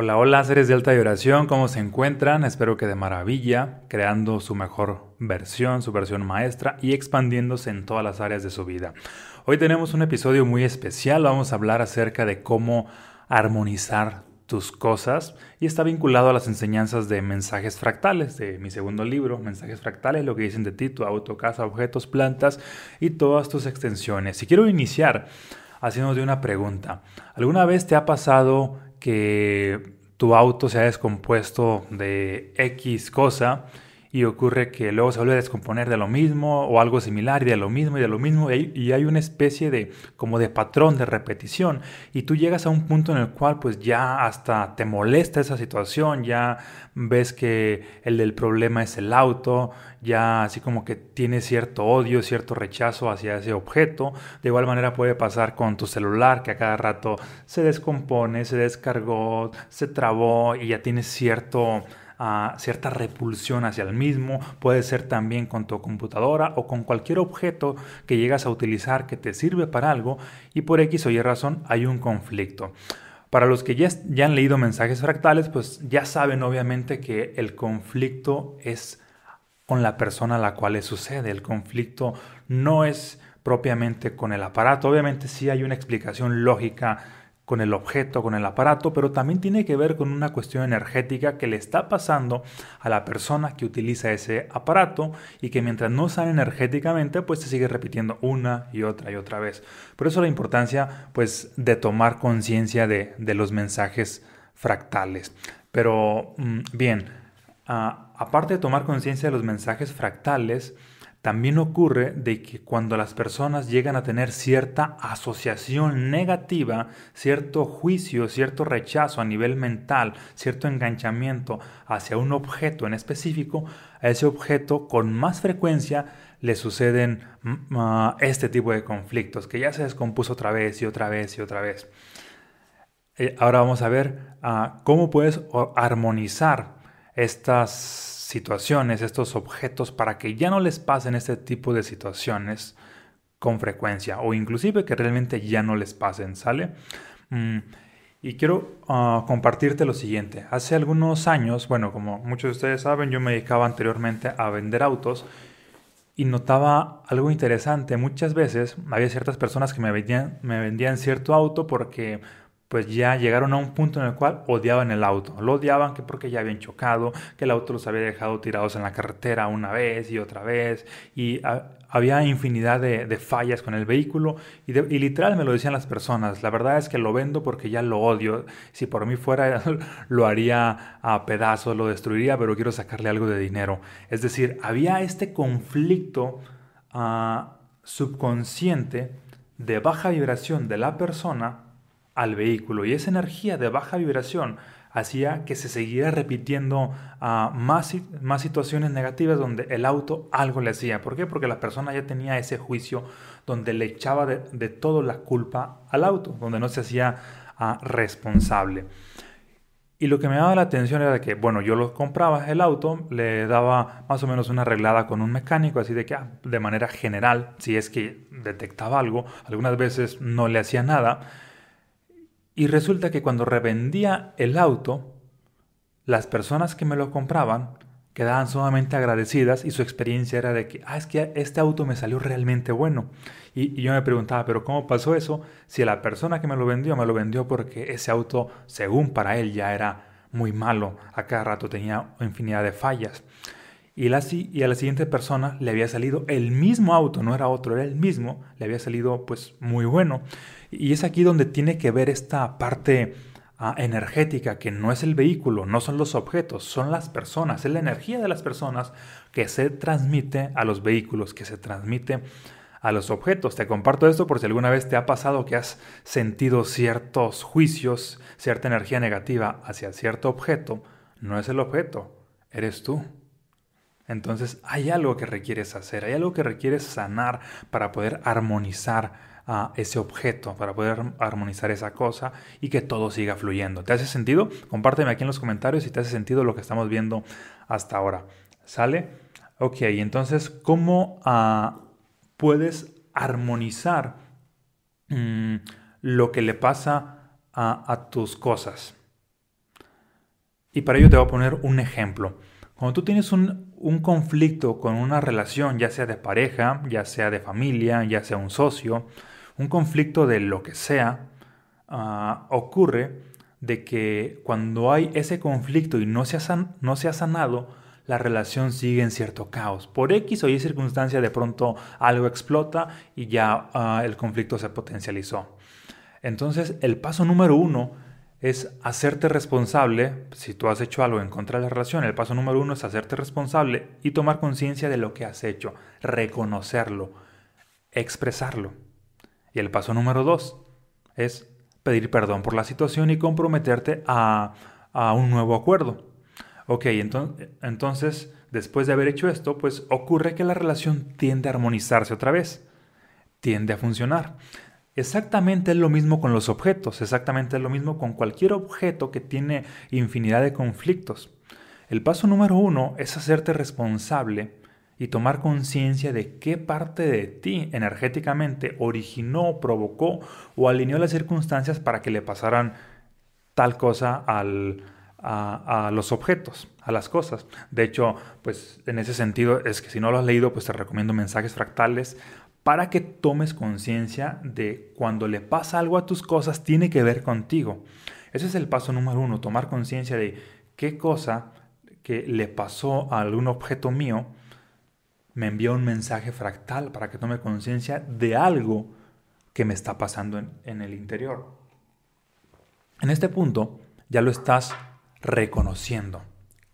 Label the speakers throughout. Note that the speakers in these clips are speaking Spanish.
Speaker 1: Hola, hola, seres de alta vibración, ¿cómo se encuentran? Espero que de maravilla, creando su mejor versión, su versión maestra y expandiéndose en todas las áreas de su vida. Hoy tenemos un episodio muy especial, vamos a hablar acerca de cómo armonizar tus cosas y está vinculado a las enseñanzas de mensajes fractales de mi segundo libro, Mensajes fractales, lo que dicen de ti, tu auto, casa, objetos, plantas y todas tus extensiones. Si quiero iniciar haciéndote una pregunta, ¿alguna vez te ha pasado que tu auto se ha descompuesto de X cosa y ocurre que luego se vuelve a descomponer de lo mismo o algo similar y de lo mismo y de lo mismo y hay, una especie de como de patrón de repetición y tú llegas a un punto en el cual pues ya hasta te molesta esa situación, ya ves que el del problema es el auto, ya así como que tiene cierto odio, cierto rechazo hacia ese objeto. De igual manera puede pasar con tu celular que a cada rato se descompone, se descargó, se trabó y ya tienes cierto cierta repulsión hacia el mismo, puede ser también con tu computadora o con cualquier objeto que llegas a utilizar que te sirve para algo y por X o Y razón hay un conflicto. Para los que ya, ya han leído mensajes fractales, pues ya saben obviamente que el conflicto es con la persona a la cual le sucede. El conflicto no es propiamente con el aparato. Obviamente sí hay una explicación lógica con el objeto, con el aparato, pero también tiene que ver con una cuestión energética que le está pasando a la persona que utiliza ese aparato y que mientras no sale energéticamente, pues se sigue repitiendo una y otra y otra vez. Por eso la importancia, pues, de tomar conciencia de, los mensajes fractales. Pero, mm, bien, ah, aparte de tomar conciencia de los mensajes fractales, también ocurre de que cuando las personas llegan a tener cierta asociación negativa, cierto juicio, cierto rechazo a nivel mental, cierto enganchamiento hacia un objeto en específico, a ese objeto con más frecuencia le suceden mm, ah, este tipo de conflictos, que ya se descompuso otra vez y otra vez y otra vez. Eh, ahora vamos a ver ah, cómo puedes armonizar estas situaciones, estos objetos, para que ya no les pasen este tipo de situaciones con frecuencia o inclusive que realmente ya no les pasen, ¿sale? Mm, y quiero ah, compartirte lo siguiente. Hace algunos años, bueno, como muchos de ustedes saben, yo me dedicaba anteriormente a vender autos y notaba algo interesante. Muchas veces había ciertas personas que me vendían, me vendían cierto auto porque pues ya llegaron a un punto en el cual odiaban el auto. Lo odiaban que porque ya habían chocado, que el auto los había dejado tirados en la carretera una vez y otra vez, y había infinidad de, fallas con el vehículo, y, literal me lo decían las personas, la verdad es que lo vendo porque ya lo odio, si por mí fuera lo haría a pedazos, lo destruiría, pero quiero sacarle algo de dinero. Es decir, había este conflicto ah, subconsciente de baja vibración de la persona, al vehículo y esa energía de baja vibración hacía que se siguiera repitiendo ah, más, más situaciones negativas donde el auto algo le hacía. ¿Por qué? Porque la persona ya tenía ese juicio donde le echaba de, de todo la culpa al auto, donde no se hacía ah, responsable. Y lo que me daba la atención era que, bueno, yo lo compraba el auto, le daba más o menos una arreglada con un mecánico, así de que ah, de manera general, si es que detectaba algo, algunas veces no le hacía nada, y resulta que cuando revendía el auto, las personas que me lo compraban quedaban sumamente agradecidas y su experiencia era de que, ah, es que este auto me salió realmente bueno. Y, yo me preguntaba, pero ¿cómo pasó eso? Si la persona que me lo vendió me lo vendió porque ese auto, según para él, ya era muy malo, a cada rato tenía infinidad de fallas. Y, la, y a la siguiente persona le había salido el mismo auto, no era otro, era el mismo, le había salido pues muy bueno. Y es aquí donde tiene que ver esta parte ah, energética, que no es el vehículo, no son los objetos, son las personas, es la energía de las personas que se transmite a los vehículos, que se transmite a los objetos. Te comparto esto por si alguna vez te ha pasado que has sentido ciertos juicios, cierta energía negativa hacia cierto objeto. No es el objeto, eres tú. Entonces hay algo que requieres hacer, hay algo que requieres sanar para poder armonizar a ese objeto, para poder armonizar esa cosa y que todo siga fluyendo. ¿Te hace sentido? Compárteme aquí en los comentarios si te hace sentido lo que estamos viendo hasta ahora. ¿Sale? Ok, entonces, ¿cómo ah, puedes armonizar mm, lo que le pasa a, tus cosas? Y para ello te voy a poner un ejemplo. Cuando tú tienes un, conflicto con una relación, ya sea de pareja, ya sea de familia, ya sea un socio, un conflicto de lo que sea, ah, ocurre de que cuando hay ese conflicto y no se, ha no se ha sanado, la relación sigue en cierto caos. Por X o Y circunstancia de pronto algo explota y ya ah, el conflicto se potencializó. Entonces el paso número uno es hacerte responsable, si tú has hecho algo en contra de la relación, el paso número uno es hacerte responsable y tomar conciencia de lo que has hecho, reconocerlo, expresarlo. Y el paso número dos es pedir perdón por la situación y comprometerte a, un nuevo acuerdo. Ok, entonces, después de haber hecho esto, pues ocurre que la relación tiende a armonizarse otra vez, tiende a funcionar. Exactamente es lo mismo con los objetos, exactamente es lo mismo con cualquier objeto que tiene infinidad de conflictos. El paso número uno es hacerte responsable y tomar conciencia de qué parte de ti energéticamente originó, provocó o alineó las circunstancias para que le pasaran tal cosa al, a, los objetos, a las cosas. De hecho, pues en ese sentido es que si no lo has leído, pues te recomiendo mensajes fractales para que tomes conciencia de cuando le pasa algo a tus cosas tiene que ver contigo. Ese es el paso número uno, tomar conciencia de qué cosa que le pasó a algún objeto mío me envía un mensaje fractal para que tome conciencia de algo que me está pasando en el interior. En este punto ya lo estás reconociendo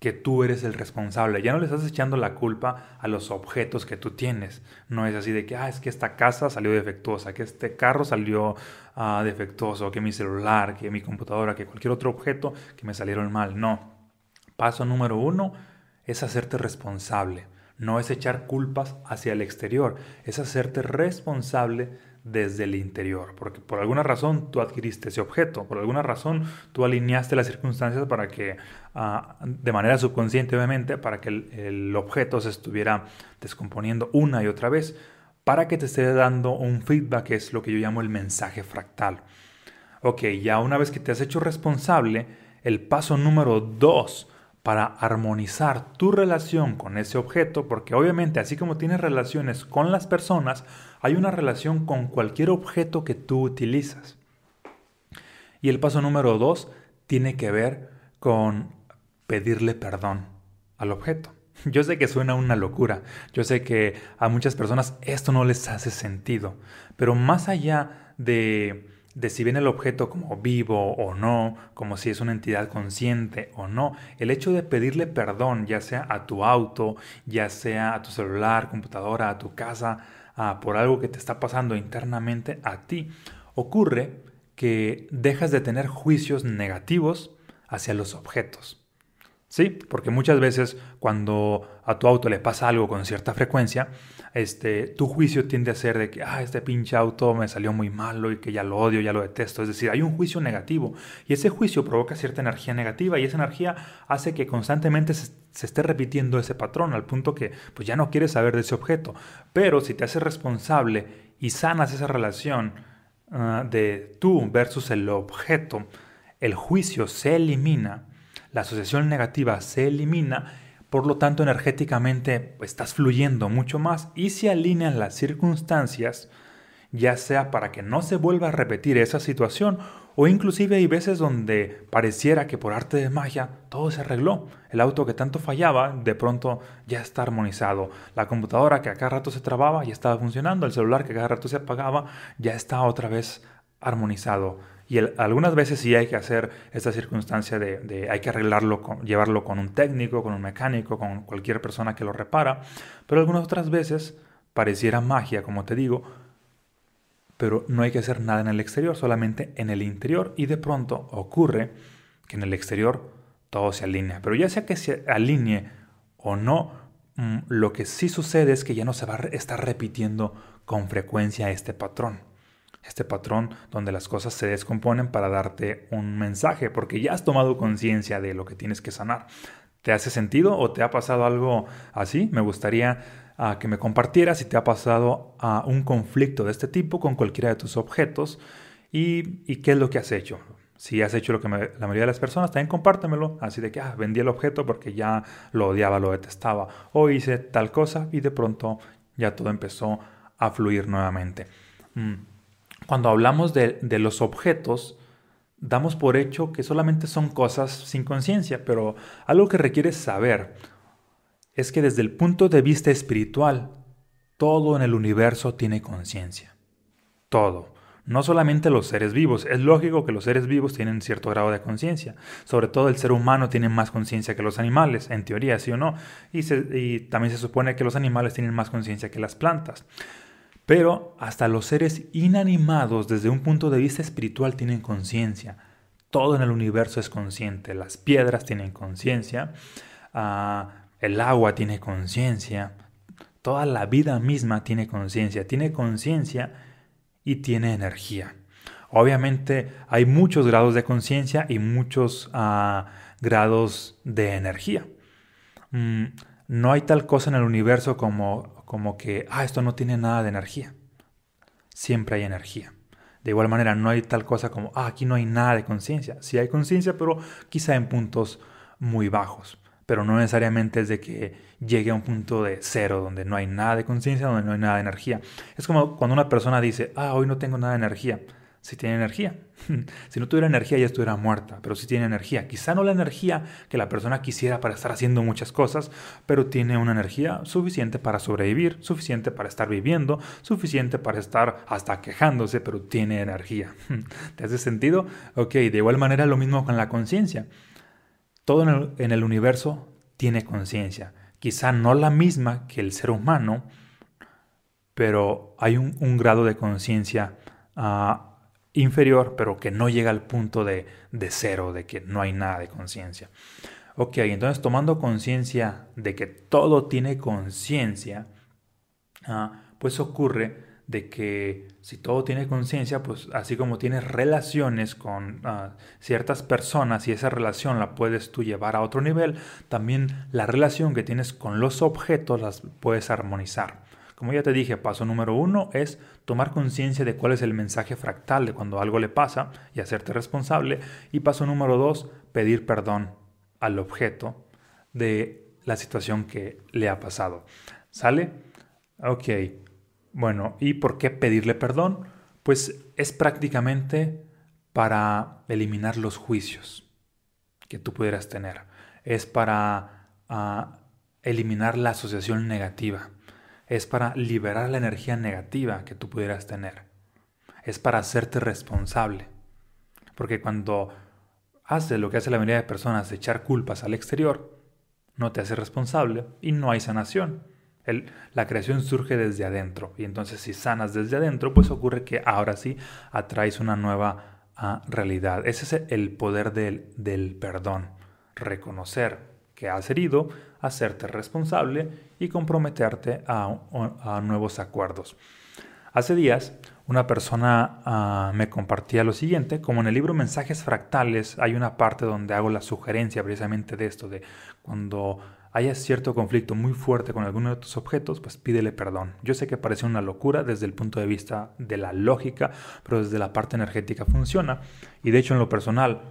Speaker 1: que tú eres el responsable. Ya no le estás echando la culpa a los objetos que tú tienes. No es así de que, ah, es que esta casa salió defectuosa, que este carro salió ah, defectuoso, que mi celular, que mi computadora, que cualquier otro objeto que me salieron mal. No. Paso número uno es hacerte responsable. No es echar culpas hacia el exterior, es hacerte responsable desde el interior, porque por alguna razón tú adquiriste ese objeto, por alguna razón tú alineaste las circunstancias para que, ah, de manera subconsciente obviamente, para que el, objeto se estuviera descomponiendo una y otra vez, para que te esté dando un feedback, que es lo que yo llamo el mensaje fractal. Ok, ya una vez que te has hecho responsable, el paso número dos para armonizar tu relación con ese objeto, porque obviamente así como tienes relaciones con las personas, hay una relación con cualquier objeto que tú utilizas. Y el paso número dos tiene que ver con pedirle perdón al objeto. Yo sé que suena una locura, yo sé que a muchas personas esto no les hace sentido, pero más allá de de si ven el objeto como vivo o no, como si es una entidad consciente o no, el hecho de pedirle perdón, ya sea a tu auto, ya sea a tu celular, computadora, a tu casa, por algo que te está pasando internamente a ti, ocurre que dejas de tener juicios negativos hacia los objetos. Sí, porque muchas veces cuando a tu auto le pasa algo con cierta frecuencia, este, tu juicio tiende a ser de que, ah, este pinche auto me salió muy malo y que ya lo odio, ya lo detesto. Es decir, hay un juicio negativo y ese juicio provoca cierta energía negativa y esa energía hace que constantemente se, esté repitiendo ese patrón al punto que pues ya no quieres saber de ese objeto. Pero si te haces responsable y sanas esa relación ah, de tú versus el objeto, el juicio se elimina la asociación negativa se elimina, por lo tanto energéticamente pues, estás fluyendo mucho más y se alinean las circunstancias, ya sea para que no se vuelva a repetir esa situación o inclusive hay veces donde pareciera que por arte de magia todo se arregló. El auto que tanto fallaba de pronto ya está armonizado. La computadora que a cada rato se trababa ya estaba funcionando. El celular que a cada rato se apagaba ya está otra vez armonizado. Y algunas veces sí hay que hacer esta circunstancia de, hay que arreglarlo, llevarlo con un técnico, con un mecánico, con cualquier persona que lo repara. Pero algunas otras veces pareciera magia, como te digo, pero no hay que hacer nada en el exterior, solamente en el interior. Y de pronto ocurre que en el exterior todo se alinea. Pero ya sea que se alinee o no, mm, lo que sí sucede es que ya no se va a estar repitiendo con frecuencia este patrón este patrón donde las cosas se descomponen para darte un mensaje, porque ya has tomado conciencia de lo que tienes que sanar. ¿Te hace sentido o te ha pasado algo así? Me gustaría ah, que me compartieras si te ha pasado ah, un conflicto de este tipo con cualquiera de tus objetos y, y qué es lo que has hecho. Si has hecho lo que la mayoría de las personas, también compártemelo. Así de que, ah, vendí el objeto porque ya lo odiaba, lo detestaba. O hice tal cosa y de pronto ya todo empezó a fluir nuevamente. Mm. Cuando hablamos de, de los objetos, damos por hecho que solamente son cosas sin conciencia, pero algo que requiere saber es que desde el punto de vista espiritual, todo en el universo tiene conciencia. Todo. No solamente los seres vivos. Es lógico que los seres vivos tienen cierto grado de conciencia. Sobre todo el ser humano tiene más conciencia que los animales, en teoría, sí o no. Y, y también se supone que los animales tienen más conciencia que las plantas. Pero hasta los seres inanimados desde un punto de vista espiritual tienen conciencia. Todo en el universo es consciente. Las piedras tienen conciencia, ah, el agua tiene conciencia, toda la vida misma tiene conciencia. Tiene conciencia y tiene energía. Obviamente hay muchos grados de conciencia y muchos ah, grados de energía. Mm, no hay tal cosa en el universo como como que, ah, esto no tiene nada de energía. Siempre hay energía. De igual manera, no hay tal cosa como, ah, aquí no hay nada de conciencia. Sí hay conciencia, pero quizá en puntos muy bajos. Pero no necesariamente es de que llegue a un punto de cero, donde no hay nada de conciencia, donde no hay nada de energía. Es como cuando una persona dice, ah, hoy no tengo nada de energía si tiene energía. si no tuviera energía ya estuviera muerta, pero si tiene energía. Quizá no la energía que la persona quisiera para estar haciendo muchas cosas, pero tiene una energía suficiente para sobrevivir, suficiente para estar viviendo, suficiente para estar hasta quejándose, pero tiene energía. ¿Te hace sentido? Ok, de igual manera lo mismo con la conciencia. Todo en el, universo tiene conciencia. Quizá no la misma que el ser humano, pero hay un, grado de conciencia uh, inferior, pero que no llega al punto de, cero, de que no hay nada de conciencia. Ok, entonces tomando conciencia de que todo tiene conciencia, ah, pues ocurre de que si todo tiene conciencia, pues así como tienes relaciones con ah, ciertas personas y esa relación la puedes tú llevar a otro nivel, también la relación que tienes con los objetos las puedes armonizar. Como ya te dije, paso número uno es tomar conciencia de cuál es el mensaje fractal de cuando algo le pasa y hacerte responsable. Y paso número dos, pedir perdón al objeto de la situación que le ha pasado. ¿Sale? Ok. Bueno, ¿y por qué pedirle perdón? Pues es prácticamente para eliminar los juicios que tú pudieras tener. Es para ah, eliminar la asociación negativa es para liberar la energía negativa que tú pudieras tener. Es para hacerte responsable. Porque cuando haces lo que hace la mayoría de personas, echar culpas al exterior, no te hace responsable y no hay sanación. la creación surge desde adentro y entonces si sanas desde adentro, pues ocurre que ahora sí atraes una nueva ah, realidad. Ese es el poder del, del perdón. Reconocer que has herido, hacerte responsable y comprometerte a, nuevos acuerdos. Hace días una persona ah, me compartía lo siguiente, como en el libro Mensajes Fractales hay una parte donde hago la sugerencia precisamente de esto, de cuando haya cierto conflicto muy fuerte con alguno de tus objetos, pues pídele perdón. Yo sé que parece una locura desde el punto de vista de la lógica, pero desde la parte energética funciona. Y de hecho en lo personal,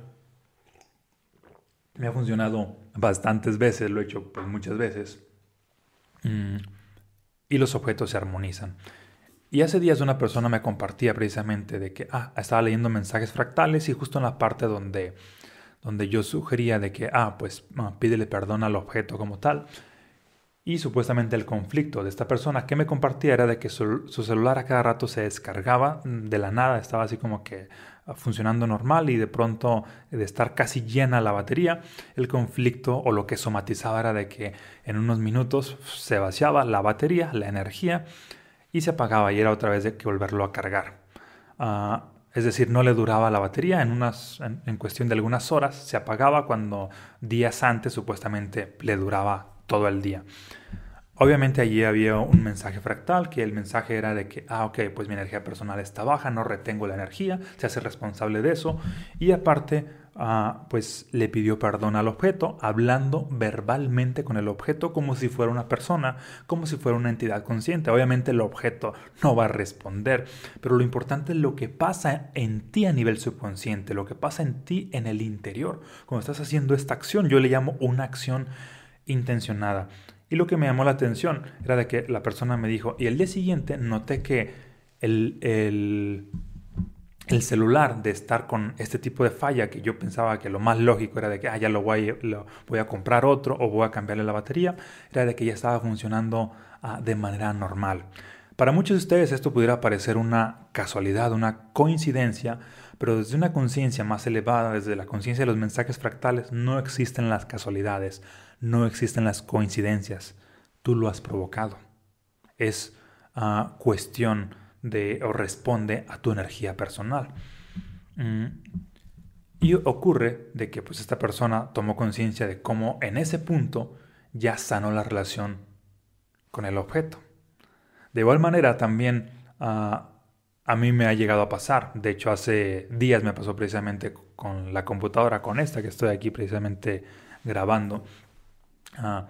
Speaker 1: me ha funcionado bastantes veces, lo he hecho pues, muchas veces. Mm, y los objetos se armonizan. Y hace días una persona me compartía precisamente de que ah, estaba leyendo mensajes fractales y justo en la parte donde, donde yo sugería de que, ah, pues ah, pídele perdón al objeto como tal. Y supuestamente el conflicto de esta persona que me compartía era de que su, su celular a cada rato se descargaba de la nada, estaba así como que funcionando normal y de pronto de estar casi llena la batería, el conflicto o lo que somatizaba era de que en unos minutos se vaciaba la batería, la energía y se apagaba y era otra vez de que volverlo a cargar. Ah, es decir, no le duraba la batería, en, unas, en cuestión de algunas horas se apagaba cuando días antes supuestamente le duraba todo el día. Obviamente allí había un mensaje fractal, que el mensaje era de que, ah, ok, pues mi energía personal está baja, no retengo la energía, se hace responsable de eso. Y aparte, ah, pues le pidió perdón al objeto, hablando verbalmente con el objeto como si fuera una persona, como si fuera una entidad consciente. Obviamente el objeto no va a responder, pero lo importante es lo que pasa en ti a nivel subconsciente, lo que pasa en ti en el interior. Cuando estás haciendo esta acción, yo le llamo una acción intencionada. Y lo que me llamó la atención era de que la persona me dijo, y el día siguiente noté que el, el el celular de estar con este tipo de falla que yo pensaba que lo más lógico era de que ah, ya lo voy, lo voy a comprar otro o voy a cambiarle la batería, era de que ya estaba funcionando ah, de manera normal. Para muchos de ustedes esto pudiera parecer una casualidad, una coincidencia, pero desde una conciencia más elevada, desde la conciencia de los mensajes fractales, no existen las casualidades, no existen las coincidencias. Tú lo has provocado. Es uh, cuestión de, o responde a tu energía personal. Mm. Y ocurre de que pues esta persona tomó conciencia de cómo en ese punto ya sanó la relación con el objeto. De igual manera también ah, a mí me ha llegado a pasar. De hecho hace días me pasó precisamente con la computadora, con esta que estoy aquí precisamente grabando. Ah,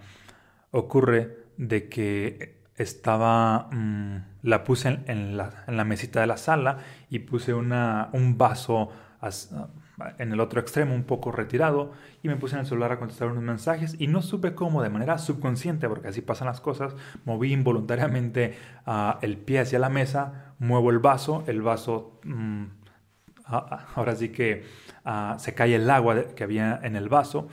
Speaker 1: ocurre de que estaba, mm, la puse en, la, mesita de la sala y puse una, un vaso en el otro extremo un poco retirado y me puse en el celular a contestar unos mensajes. Y no supe cómo de manera subconsciente, porque así pasan las cosas, moví involuntariamente ah, el pie hacia la mesa, muevo el vaso, el vaso... Mm, ahora sí que ah, se cae el agua que había en el vaso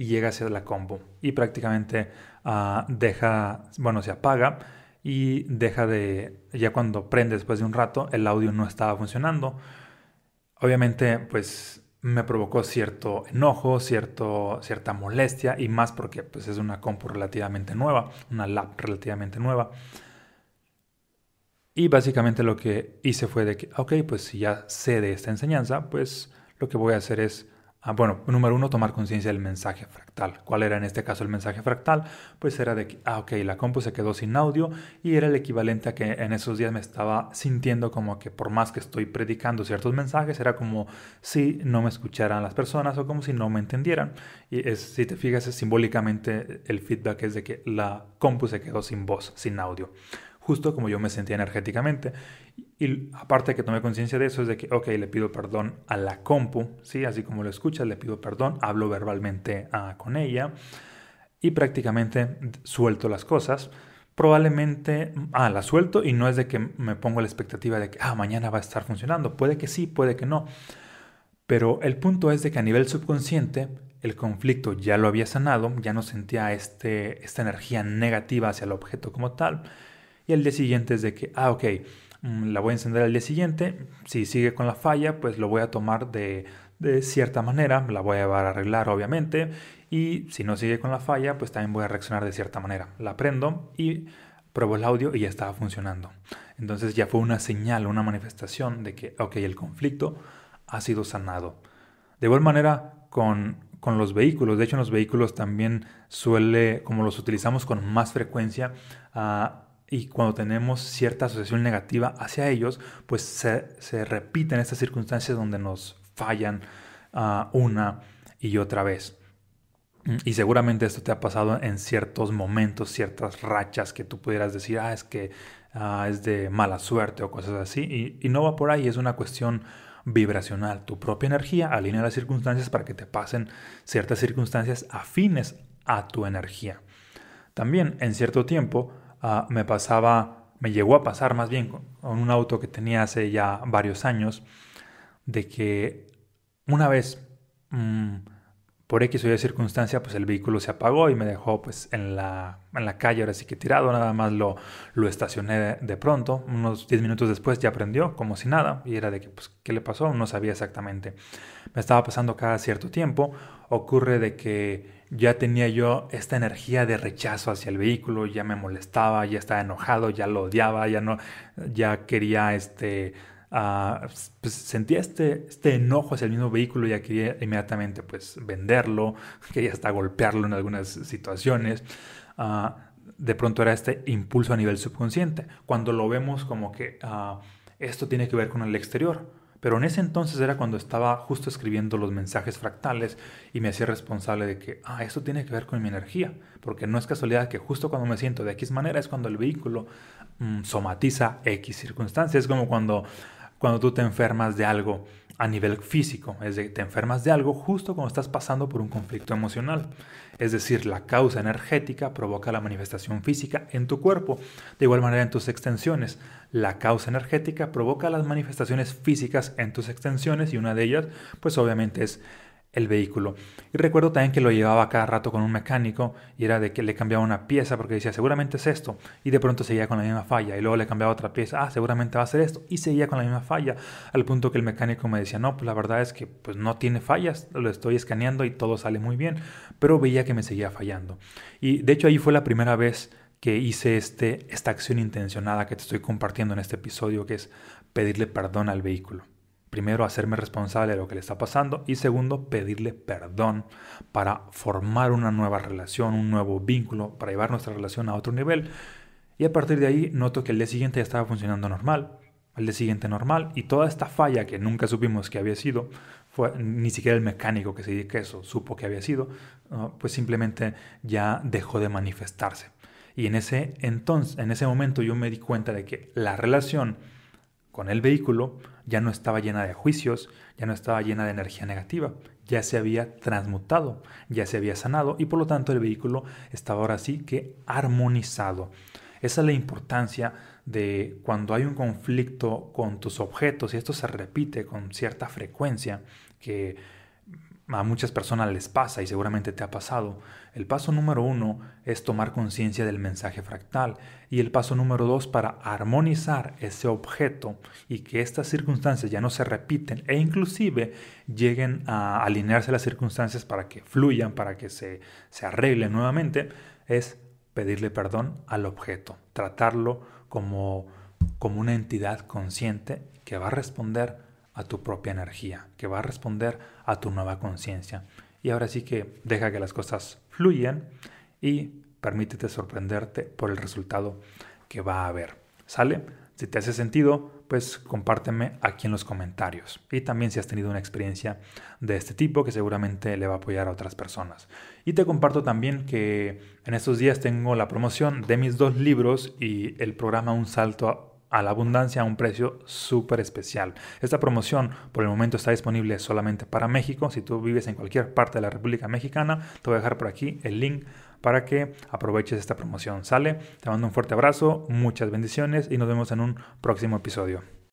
Speaker 1: y llega hacia la combo y prácticamente Ah, deja, bueno, se apaga y deja de, ya cuando prende después de un rato, el audio no estaba funcionando. Obviamente, pues me provocó cierto enojo, cierto, cierta molestia y más porque pues, es una compu relativamente nueva, una lab relativamente nueva. Y básicamente lo que hice fue de que, ok, pues si ya sé de esta enseñanza, pues lo que voy a hacer es Ah, bueno, número uno, tomar conciencia del mensaje fractal. ¿Cuál era en este caso el mensaje fractal? Pues era de que, ah, ok, la compu se quedó sin audio y era el equivalente a que en esos días me estaba sintiendo como que por más que estoy predicando ciertos mensajes, era como si no me escucharan las personas o como si no me entendieran. Y es, si te fijas, simbólicamente el feedback es de que la compu se quedó sin voz, sin audio justo como yo me sentía energéticamente. Y aparte que tomé conciencia de eso es de que, ok, le pido perdón a la compu, ¿sí? Así como lo escuchas, le pido perdón, hablo verbalmente ah, con ella y prácticamente suelto las cosas. Probablemente, ah, la suelto y no es de que me pongo la expectativa de que, ah, mañana va a estar funcionando. Puede que sí, puede que no. Pero el punto es de que a nivel subconsciente el conflicto ya lo había sanado, ya no sentía este, esta energía negativa hacia el objeto como tal y el día siguiente es de que, ah, ok, mm, la voy a encender al día siguiente, si sigue con la falla, pues lo voy a tomar de, de cierta manera, la voy a llevar a arreglar obviamente, y si no sigue con la falla, pues también voy a reaccionar de cierta manera. La prendo y pruebo el audio y ya estaba funcionando. Entonces ya fue una señal, una manifestación de que, ok, el conflicto ha sido sanado. De igual manera, con, con los vehículos, de hecho en los vehículos también suele, como los utilizamos con más frecuencia, uh, y cuando tenemos cierta asociación negativa hacia ellos, pues se, se repiten estas circunstancias donde nos fallan ah, una y otra vez. Mm, y seguramente esto te ha pasado en ciertos momentos, ciertas rachas que tú pudieras decir, ah, es que ah, es de mala suerte o cosas así. Y, y, no va por ahí, es una cuestión vibracional. Tu propia energía alinea las circunstancias para que te pasen ciertas circunstancias afines a tu energía. También en cierto tiempo Ah, me pasaba, me llegó a pasar más bien con, un auto que tenía hace ya varios años, de que una vez, mm, por X o Y circunstancia, pues el vehículo se apagó y me dejó pues en la, en la calle, ahora sí que tirado, nada más lo, lo estacioné de, pronto, unos 10 minutos después ya prendió como si nada, y era de que, pues, ¿qué le pasó? No sabía exactamente. Me estaba pasando cada cierto tiempo, ocurre de que ya tenía yo esta energía de rechazo hacia el vehículo, ya me molestaba, ya estaba enojado, ya lo odiaba, ya no, ya quería este, uh, pues sentía este, este enojo hacia el mismo vehículo, ya quería inmediatamente pues venderlo, quería hasta golpearlo en algunas situaciones. Uh, de pronto era este impulso a nivel subconsciente. Cuando lo vemos como que uh, esto tiene que ver con el exterior, Pero en ese entonces era cuando estaba justo escribiendo los mensajes fractales y me hacía responsable de que, ah, esto tiene que ver con mi energía, porque no es casualidad que justo cuando me siento de X manera es cuando el vehículo mm, somatiza X circunstancias. Es como cuando, cuando tú te enfermas de algo a nivel físico, es decir, te enfermas de algo justo cuando estás pasando por un conflicto emocional. Es decir, la causa energética provoca la manifestación física en tu cuerpo. De igual manera en tus extensiones, la causa energética provoca las manifestaciones físicas en tus extensiones y una de ellas, pues obviamente es el vehículo. Y recuerdo también que lo llevaba cada rato con un mecánico y era de que le cambiaba una pieza porque decía, seguramente es esto. Y de pronto seguía con la misma falla. Y luego le cambiaba otra pieza, ah, seguramente va a ser esto. Y seguía con la misma falla. Al punto que el mecánico me decía, no, pues la verdad es que pues no tiene fallas. Lo estoy escaneando y todo sale muy bien. Pero veía que me seguía fallando. Y de hecho ahí fue la primera vez que hice este, esta acción intencionada que te estoy compartiendo en este episodio, que es pedirle perdón al vehículo primero, hacerme responsable de lo que le está pasando y segundo, pedirle perdón para formar una nueva relación, un nuevo vínculo, para llevar nuestra relación a otro nivel. Y a partir de ahí noto que el día siguiente ya estaba funcionando normal, el día siguiente normal y toda esta falla que nunca supimos que había sido, fue, ni siquiera el mecánico que se dedica a eso supo que había sido, pues simplemente ya dejó de manifestarse. Y en ese entonces, en ese momento yo me di cuenta de que la relación con el vehículo ya no estaba llena de juicios, ya no estaba llena de energía negativa, ya se había transmutado, ya se había sanado y por lo tanto el vehículo estaba ahora sí que armonizado. Esa es la importancia de cuando hay un conflicto con tus objetos y esto se repite con cierta frecuencia, que a muchas personas les pasa y seguramente te ha pasado. El paso número uno es tomar conciencia del mensaje fractal y el paso número dos para armonizar ese objeto y que estas circunstancias ya no se repiten e inclusive lleguen a alinearse las circunstancias para que fluyan, para que se, se arreglen nuevamente, es pedirle perdón al objeto, tratarlo como, como una entidad consciente que va a responder a tu propia energía, que va a responder a tu nueva conciencia. Y ahora sí que deja que las cosas fluyan y permítete sorprenderte por el resultado que va a haber. ¿Sale? Si te hace sentido, pues compárteme aquí en los comentarios. Y también si has tenido una experiencia de este tipo que seguramente le va a apoyar a otras personas. Y te comparto también que en estos días tengo la promoción de mis dos libros y el programa Un Salto a la abundancia a un precio súper especial. Esta promoción por el momento está disponible solamente para México. Si tú vives en cualquier parte de la República Mexicana, te voy a dejar por aquí el link para que aproveches esta promoción. ¿Sale? Te mando un fuerte abrazo, muchas bendiciones y nos vemos en un próximo episodio.